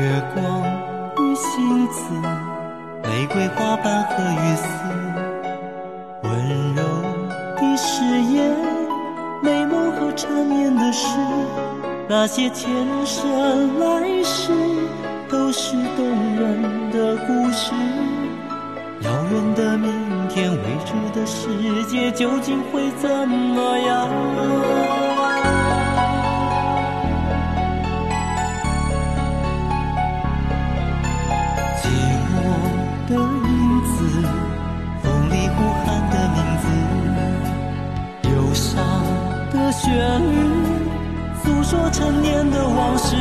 月光与星子玫瑰花瓣和雨丝温柔的誓言美梦和缠绵的诗那些前生来世都是动人的故事。遥远的明天未知的世界究竟会怎么样？的旋律。诉说陈年的往事，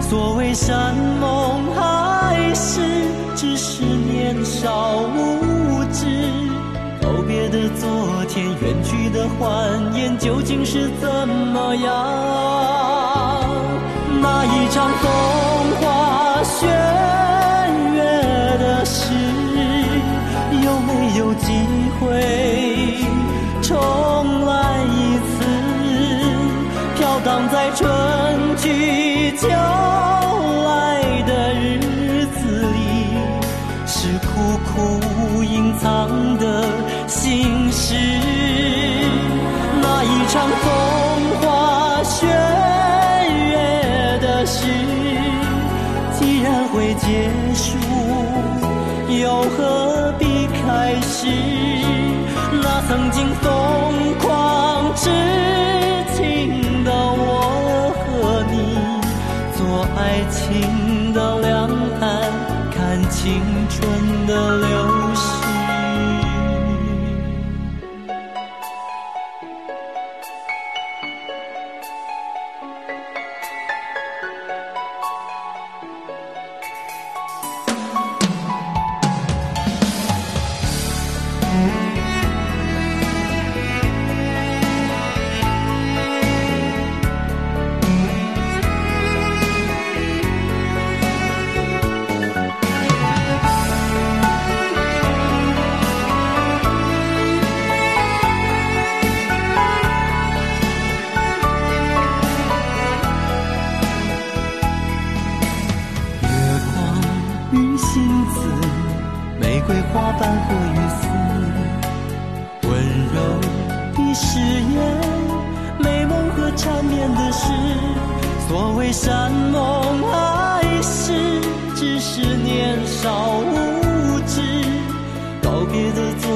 所谓山盟海誓，只是年少无知。告别的昨天，远去的欢颜，究竟是怎么样？那一场风花雪月的事，有没有机会重春去秋来的日子里，是苦苦隐藏的心事。那一场风花雪月的事，既然会结束，又何必开始？别的。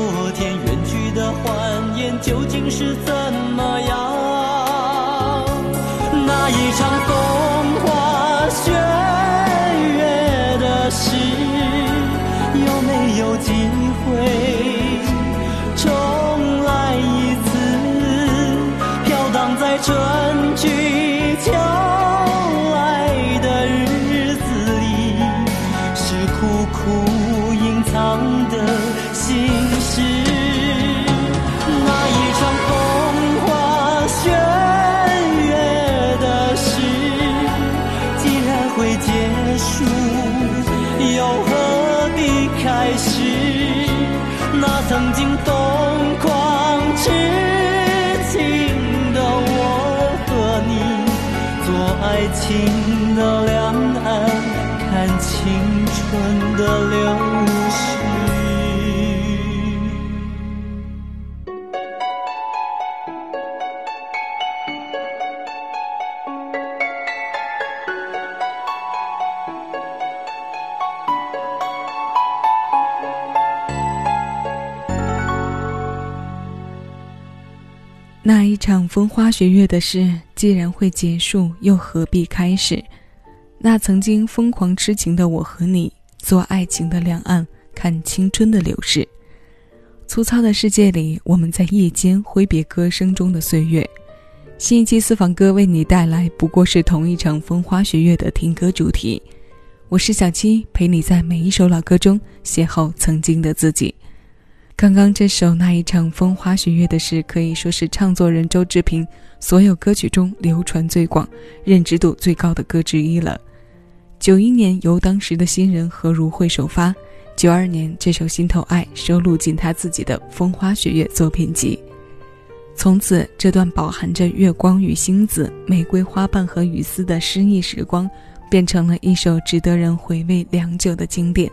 经疯狂痴情的我和你，做爱情雪月的事，既然会结束，又何必开始？那曾经疯狂痴情的我和你，做爱情的两岸，看青春的流逝。粗糙的世界里，我们在夜间挥别歌声中的岁月。新一期私房歌为你带来，不过是同一场风花雪月的听歌主题。我是小七，陪你在每一首老歌中邂逅曾经的自己。刚刚这首《那一场风花雪月的事》可以说是唱作人周志平所有歌曲中流传最广、认知度最高的歌之一了。九一年由当时的新人何如慧首发。九二年，这首《心头爱》收录进他自己的《风花雪月》作品集。从此，这段饱含着月光与星子、玫瑰花瓣和雨丝的诗意时光，变成了一首值得人回味良久的经典。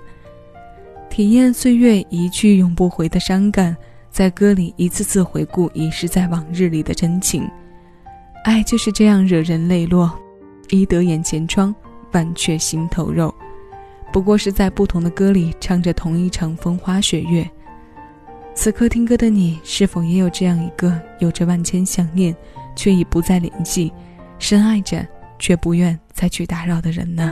体验岁月一去永不回的伤感，在歌里一次次回顾遗失在往日里的真情。爱就是这样惹人泪落，医得眼前疮，万却心头肉。不过是在不同的歌里唱着同一场风花雪月。此刻听歌的你，是否也有这样一个有着万千想念，却已不再联系，深爱着却不愿再去打扰的人呢？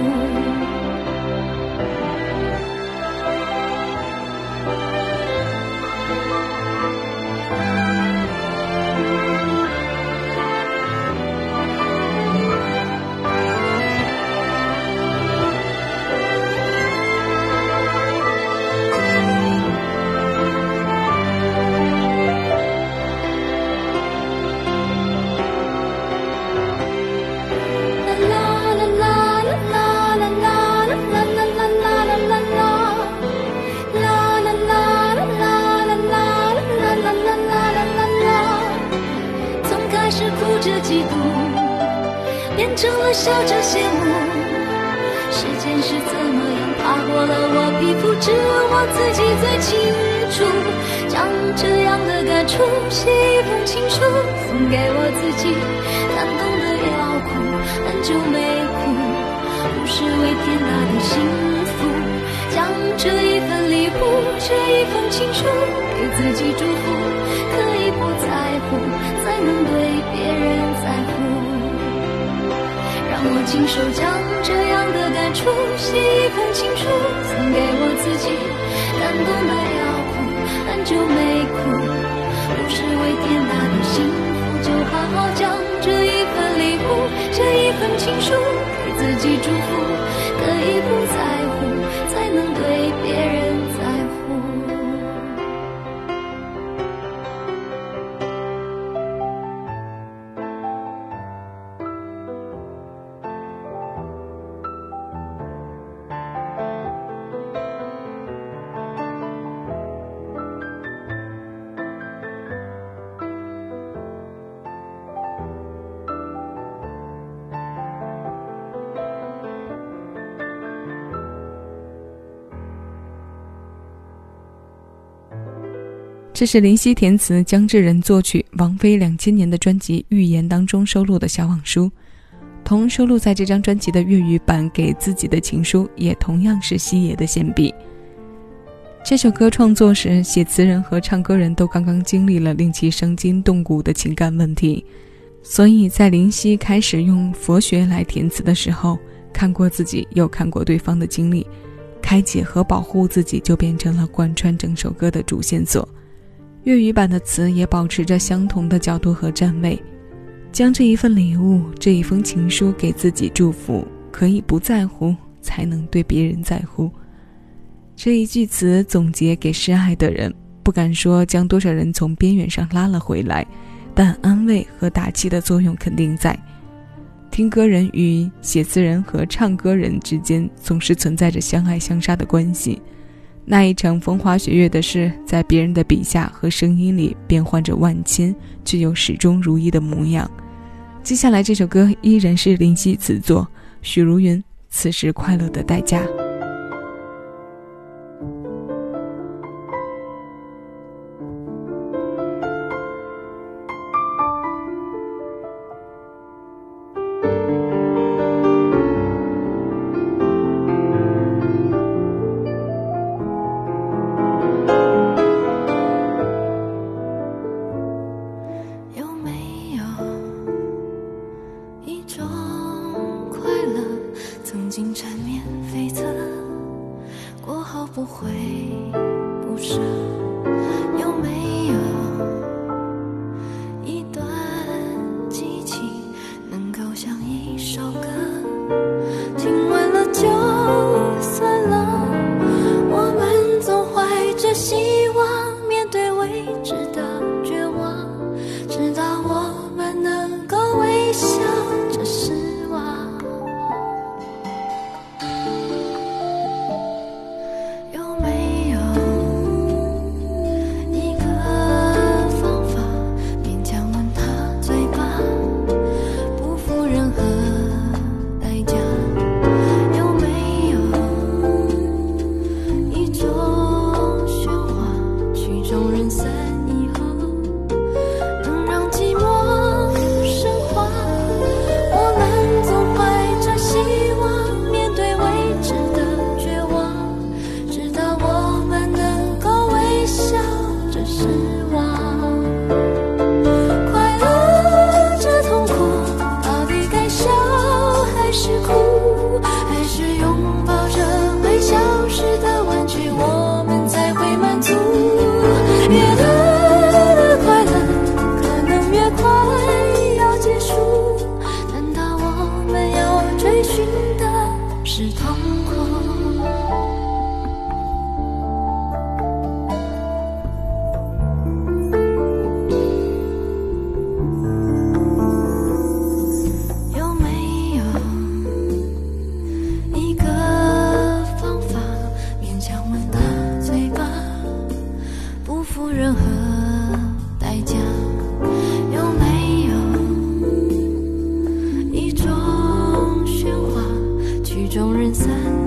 我自己最清楚。将这样的感触写一封情书，送给我自己。感动的要哭，很久没哭，不是为天大的幸福。将这一份礼物，这一封情书，给自己祝福。可以不在乎，才能对别人在乎。让我亲手将这样的感触写一封情书，送给我自己。感动的要哭，很久没哭，不是为天大的幸福，就好好将这一份礼物，这一份情书，给自己祝福。这是林夕填词、姜志仁作曲、王菲两千年的专辑《预言》当中收录的小往书，同收录在这张专辑的粤语版《给自己的情书》也同样是西野的献笔。这首歌创作时，写词人和唱歌人都刚刚经历了令其伤筋动骨的情感问题，所以在林夕开始用佛学来填词的时候，看过自己又看过对方的经历，开解和保护自己就变成了贯穿整首歌的主线索。粤语版的词也保持着相同的角度和站位，将这一份礼物、这一封情书给自己祝福，可以不在乎，才能对别人在乎。这一句词总结给失爱的人，不敢说将多少人从边缘上拉了回来，但安慰和打气的作用肯定在。听歌人与写词人和唱歌人之间总是存在着相爱相杀的关系，那一场风花雪月的事，在别人的笔下和声音里变换着万千，却又始终如一的模样。接下来这首歌依然是林夕词作，许茹芸《此时快乐的代价》。众人散。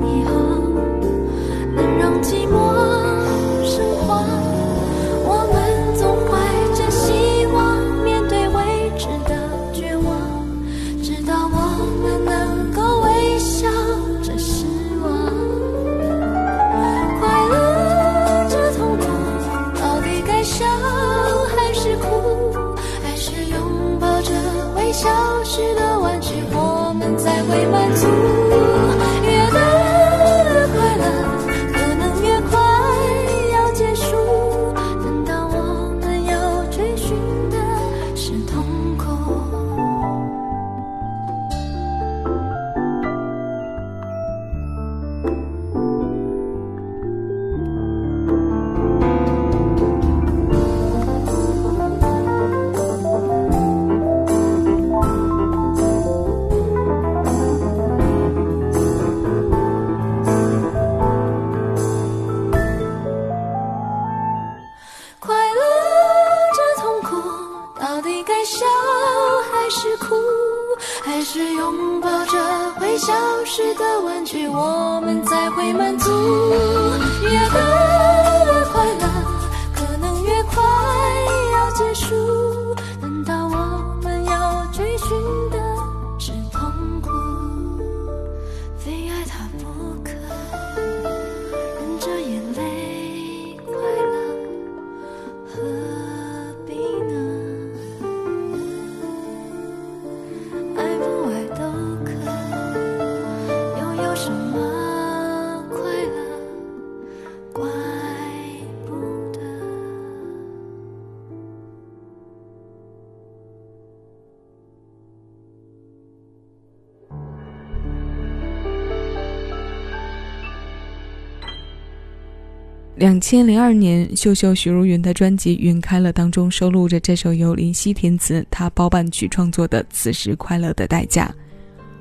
两千零二年，秀秀许茹芸的专辑《云开了》当中收录着这首由林夕填词、他包办曲创作的《此时快乐的代价》。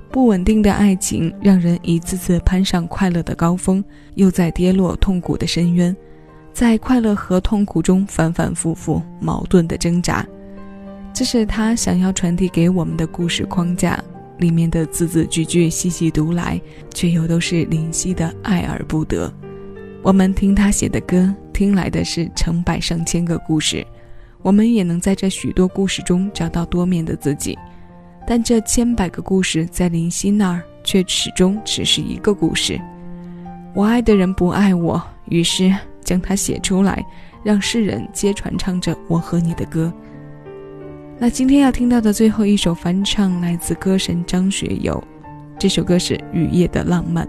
不稳定的爱情让人一次次攀上快乐的高峰，又在跌落痛苦的深渊，在快乐和痛苦中反反复复、矛盾的挣扎。这是他想要传递给我们的故事框架，里面的字字句句细细读来，却又都是林夕的爱而不得。我们听他写的歌，听来的是成百上千个故事，我们也能在这许多故事中找到多面的自己。但这千百个故事在林夕那儿，却始终只是一个故事。我爱的人不爱我，于是将它写出来，让世人皆传唱着我和你的歌。那今天要听到的最后一首翻唱，来自歌神张学友，这首歌是《雨夜的浪漫》。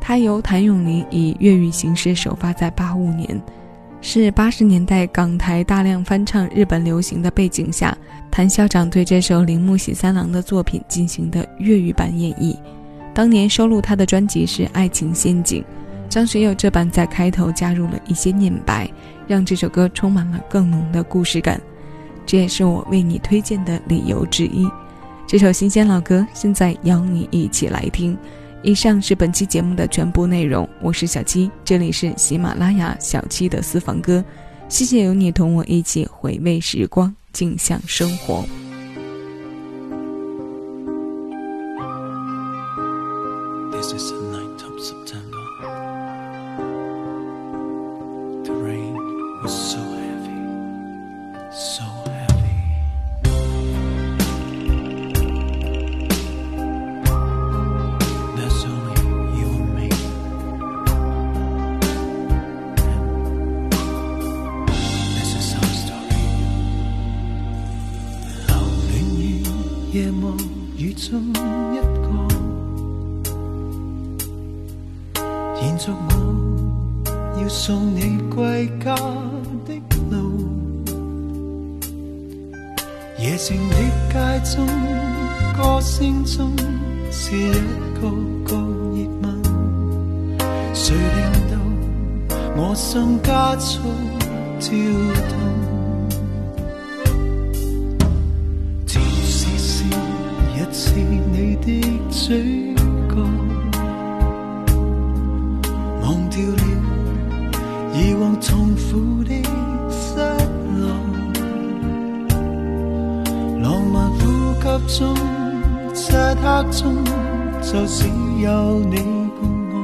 它由谭咏麟以粤语形式首发在八五年，是八十年代港台大量翻唱日本流行的背景下，谭校长对这首铃木喜三郎的作品进行的粤语版演绎。当年收录他的专辑是《爱情陷阱》，张学友这版在开头加入了一些念白，让这首歌充满了更浓的故事感。这也是我为你推荐的理由之一。这首新鲜老歌，现在邀你一起来听。以上是本期节目的全部内容，我是小七，这里是喜马拉雅小七的私房歌，谢谢有你同我一起回味时光，静享生活。延续我要送你归家的路。夜静的街中，歌声中是一个个热吻，谁令到我心加速跳动？甜丝丝，热是你的嘴苦的失落，浪漫呼吸中，漆黑中，就只有你伴我，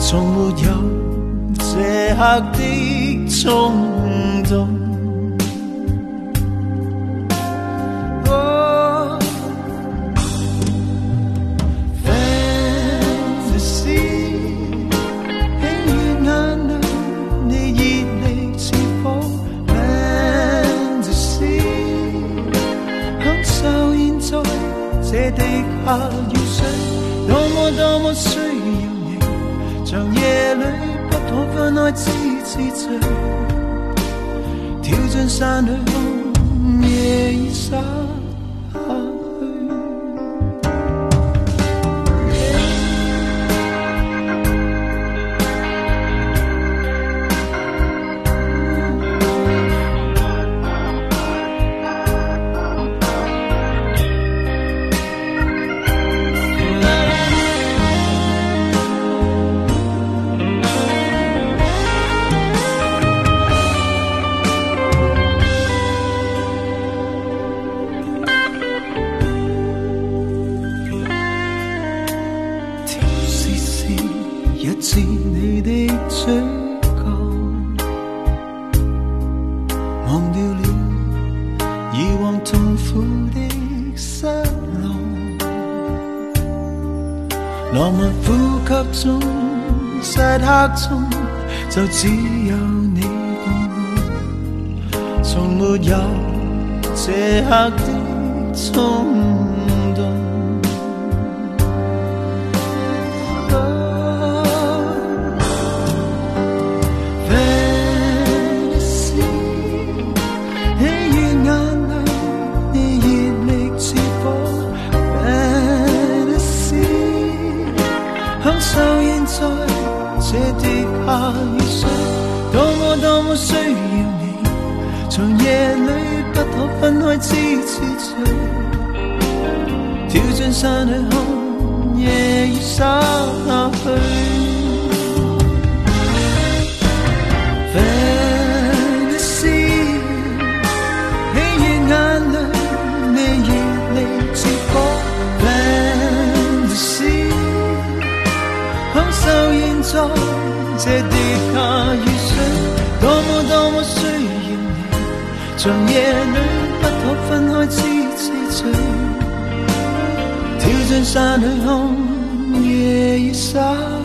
从没有这刻的冲动。下雨水多么多么需要你，长夜里不可分开，痴痴醉，跳进山里看夜已苦的失落。浪漫呼吸中，漆黑中，就只有你共我，从没有这刻的冲动。这跌下雨水，多么多么需要你，长夜里不可分开痴痴醉，跳进山里看夜已洒去。这跌下雨水，多么多么需要你，长夜里不可分开，痴痴醉，跳进山里空夜雨洒。